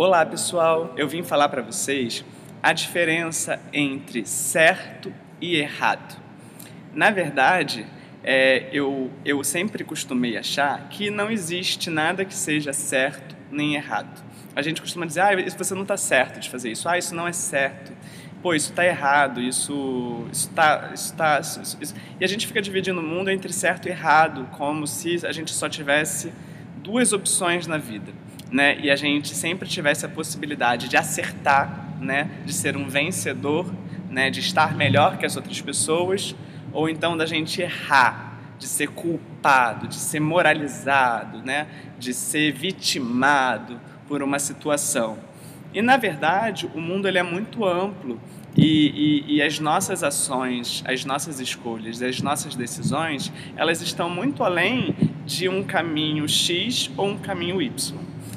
Olá pessoal, eu vim falar para vocês a diferença entre certo e errado. Na verdade, é, eu, eu sempre costumei achar que não existe nada que seja certo nem errado. A gente costuma dizer, ah, você não está certo de fazer isso, ah, isso não é certo, pô, isso está errado, isso está, isso tá, isso, isso. e a gente fica dividindo o mundo entre certo e errado, como se a gente só tivesse duas opções na vida né, e a gente sempre tivesse a possibilidade de acertar, né, de ser um vencedor, né, de estar melhor que as outras pessoas, ou então da gente errar, de ser culpado, de ser moralizado, né, de ser vitimado por uma situação. E na verdade, o mundo ele é muito amplo e, e, e, as nossas ações, as nossas escolhas, as nossas decisões, elas estão muito além de um caminho X ou um caminho Y.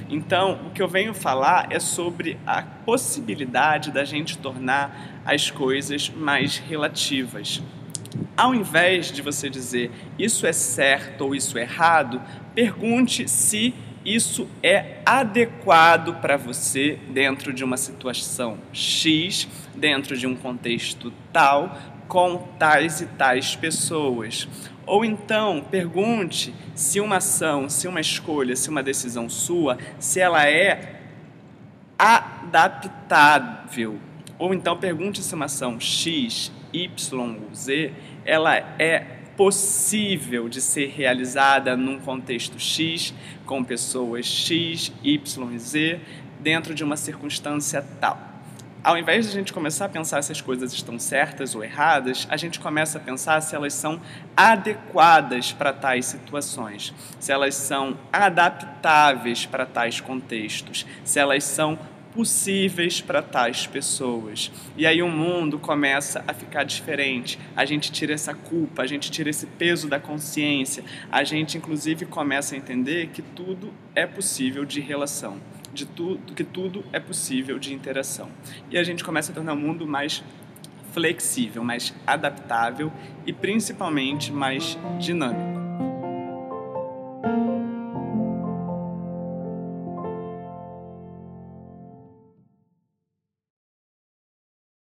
Então, o que eu venho falar é sobre a possibilidade da gente tornar as coisas mais relativas. Ao invés de você dizer isso é certo ou isso é errado, pergunte se isso é adequado para você dentro de uma situação X, dentro de um contexto tal, com tais e tais pessoas. Ou então, pergunte se uma ação, se uma escolha, se uma decisão sua, se ela é adaptável. Ou então, pergunte se uma ação X, Y Z, ela é possível de ser realizada num contexto X, com pessoas X, Y Z, dentro de uma circunstância tal ao invés de a gente começar a pensar se as coisas estão certas ou erradas, a gente começa a pensar se elas são adequadas para tais situações, se elas são adaptáveis para tais contextos, se elas são possíveis para tais pessoas. E aí o mundo começa a ficar diferente. A gente tira essa culpa, a gente tira esse peso da consciência, a gente inclusive começa a entender que tudo é possível de relação de tudo, que tudo é possível de interação. E a gente começa a tornar o mundo mais flexível, mais adaptável e principalmente mais dinâmico.